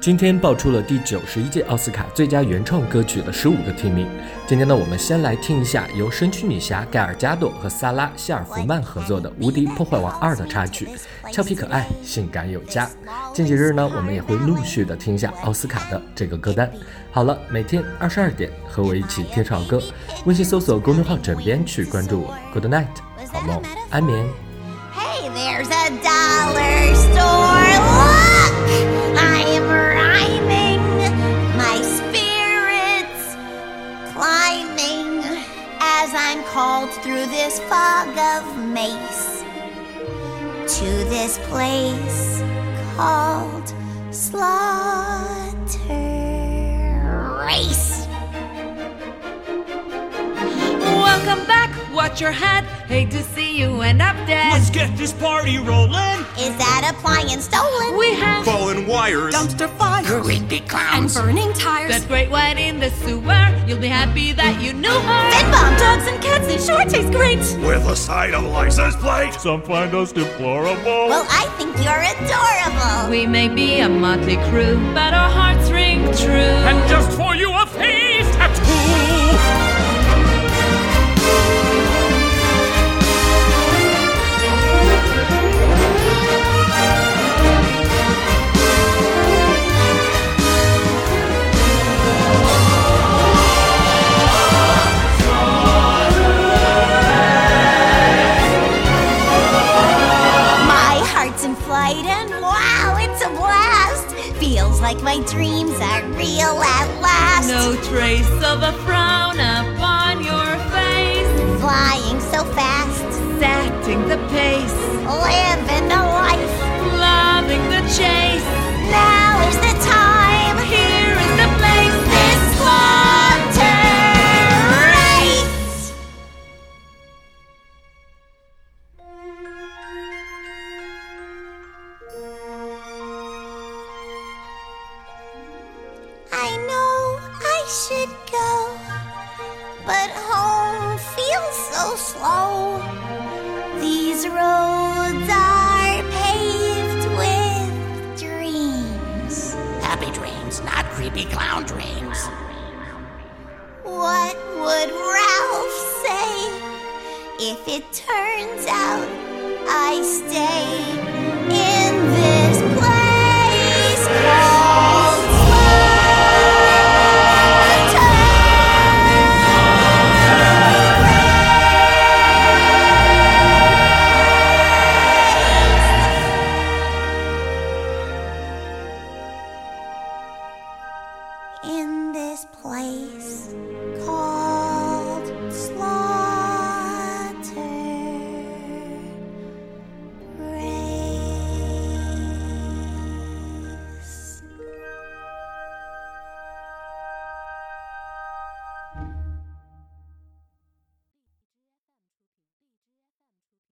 今天爆出了第九十一届奥斯卡最佳原创歌曲的十五个提名。今天呢，我们先来听一下由神曲女侠盖尔加朵和萨拉希尔弗曼合作的《无敌破坏王二》的插曲，俏皮可爱，性感有加。近几日呢，我们也会陆续的听一下奥斯卡的这个歌单。好了，每天二十二点和我一起听首好歌，微信搜索公众号“枕边曲”，关注我。Good night，好梦，安眠。Hey, there's a dollar store. Look, this fog of mace to this place called Slaughter Race. Welcome back, watch your head. Hate to see you end up dead. Let's get this party rolling. Is that appliance stolen? We have Fallen wires. dumpster fire, Creepy clowns, and burning tires. that great one in the sewer. You'll be happy that you knew her. It sure tastes great. With a side of license plate. Some find us deplorable. Well, I think you're adorable. We may be a motley crew, but our hearts ring true. and just for you, a and wow, it's a blast. Feels like my dreams are real at last. no trace of a frown upon your face. Flying so fast, Setting the pace, living a life. loving the chase. I know I should go, but home feels so slow. These roads are paved with dreams. Happy dreams, not creepy clown dreams. What would Ralph say if it turns out I stay in Slaughter?